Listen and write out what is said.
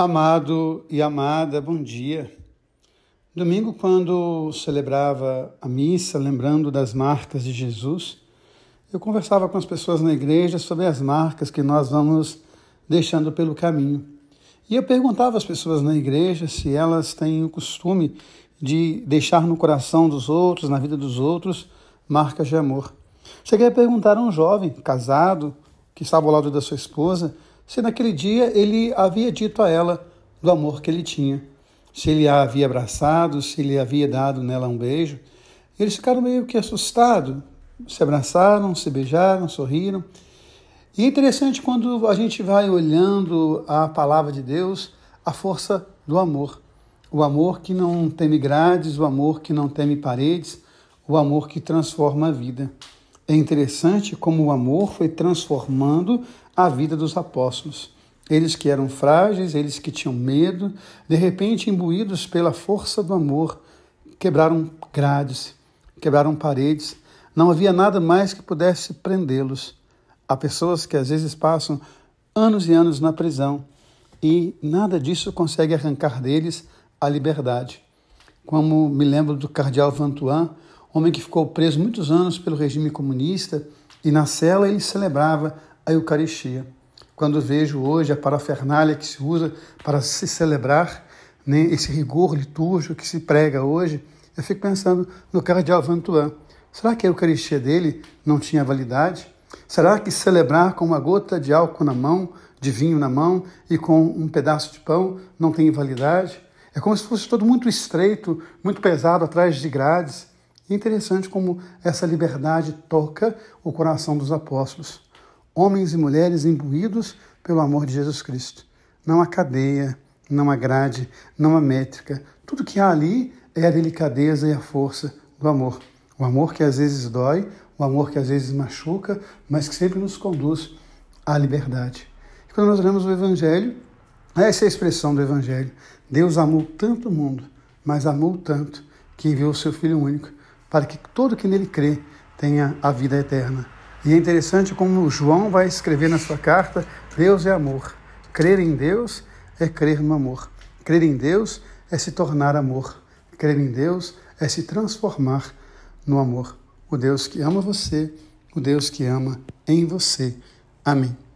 Amado e amada, bom dia. Domingo, quando celebrava a missa, lembrando das marcas de Jesus, eu conversava com as pessoas na igreja sobre as marcas que nós vamos deixando pelo caminho. E eu perguntava às pessoas na igreja se elas têm o costume de deixar no coração dos outros, na vida dos outros, marcas de amor. Cheguei a perguntar a um jovem casado que estava ao lado da sua esposa se naquele dia ele havia dito a ela do amor que ele tinha, se ele a havia abraçado, se ele havia dado nela um beijo. Eles ficaram meio que assustados, se abraçaram, se beijaram, sorriram. E é interessante quando a gente vai olhando a palavra de Deus, a força do amor. O amor que não teme grades, o amor que não teme paredes, o amor que transforma a vida. É interessante como o amor foi transformando a vida dos apóstolos. Eles que eram frágeis, eles que tinham medo, de repente, imbuídos pela força do amor, quebraram grades, quebraram paredes. Não havia nada mais que pudesse prendê-los. Há pessoas que às vezes passam anos e anos na prisão e nada disso consegue arrancar deles a liberdade. Como me lembro do cardeal Vantuan, homem que ficou preso muitos anos pelo regime comunista, e na cela ele celebrava a Eucaristia. Quando vejo hoje a parafernália que se usa para se celebrar né, esse rigor litúrgico que se prega hoje, eu fico pensando no cardeal Vantuan. Será que a Eucaristia dele não tinha validade? Será que celebrar com uma gota de álcool na mão, de vinho na mão e com um pedaço de pão não tem validade? É como se fosse todo muito estreito, muito pesado atrás de grades. E interessante como essa liberdade toca o coração dos apóstolos. Homens e mulheres imbuídos pelo amor de Jesus Cristo. Não há cadeia, não há grade, não há métrica. Tudo que há ali é a delicadeza e a força do amor. O amor que às vezes dói, o amor que às vezes machuca, mas que sempre nos conduz à liberdade. E quando nós olhamos o Evangelho, essa é a expressão do Evangelho. Deus amou tanto o mundo, mas amou tanto que enviou o seu Filho único para que todo que nele crê tenha a vida eterna. E é interessante como João vai escrever na sua carta: Deus é amor. Crer em Deus é crer no amor. Crer em Deus é se tornar amor. Crer em Deus é se transformar no amor. O Deus que ama você, o Deus que ama em você. Amém.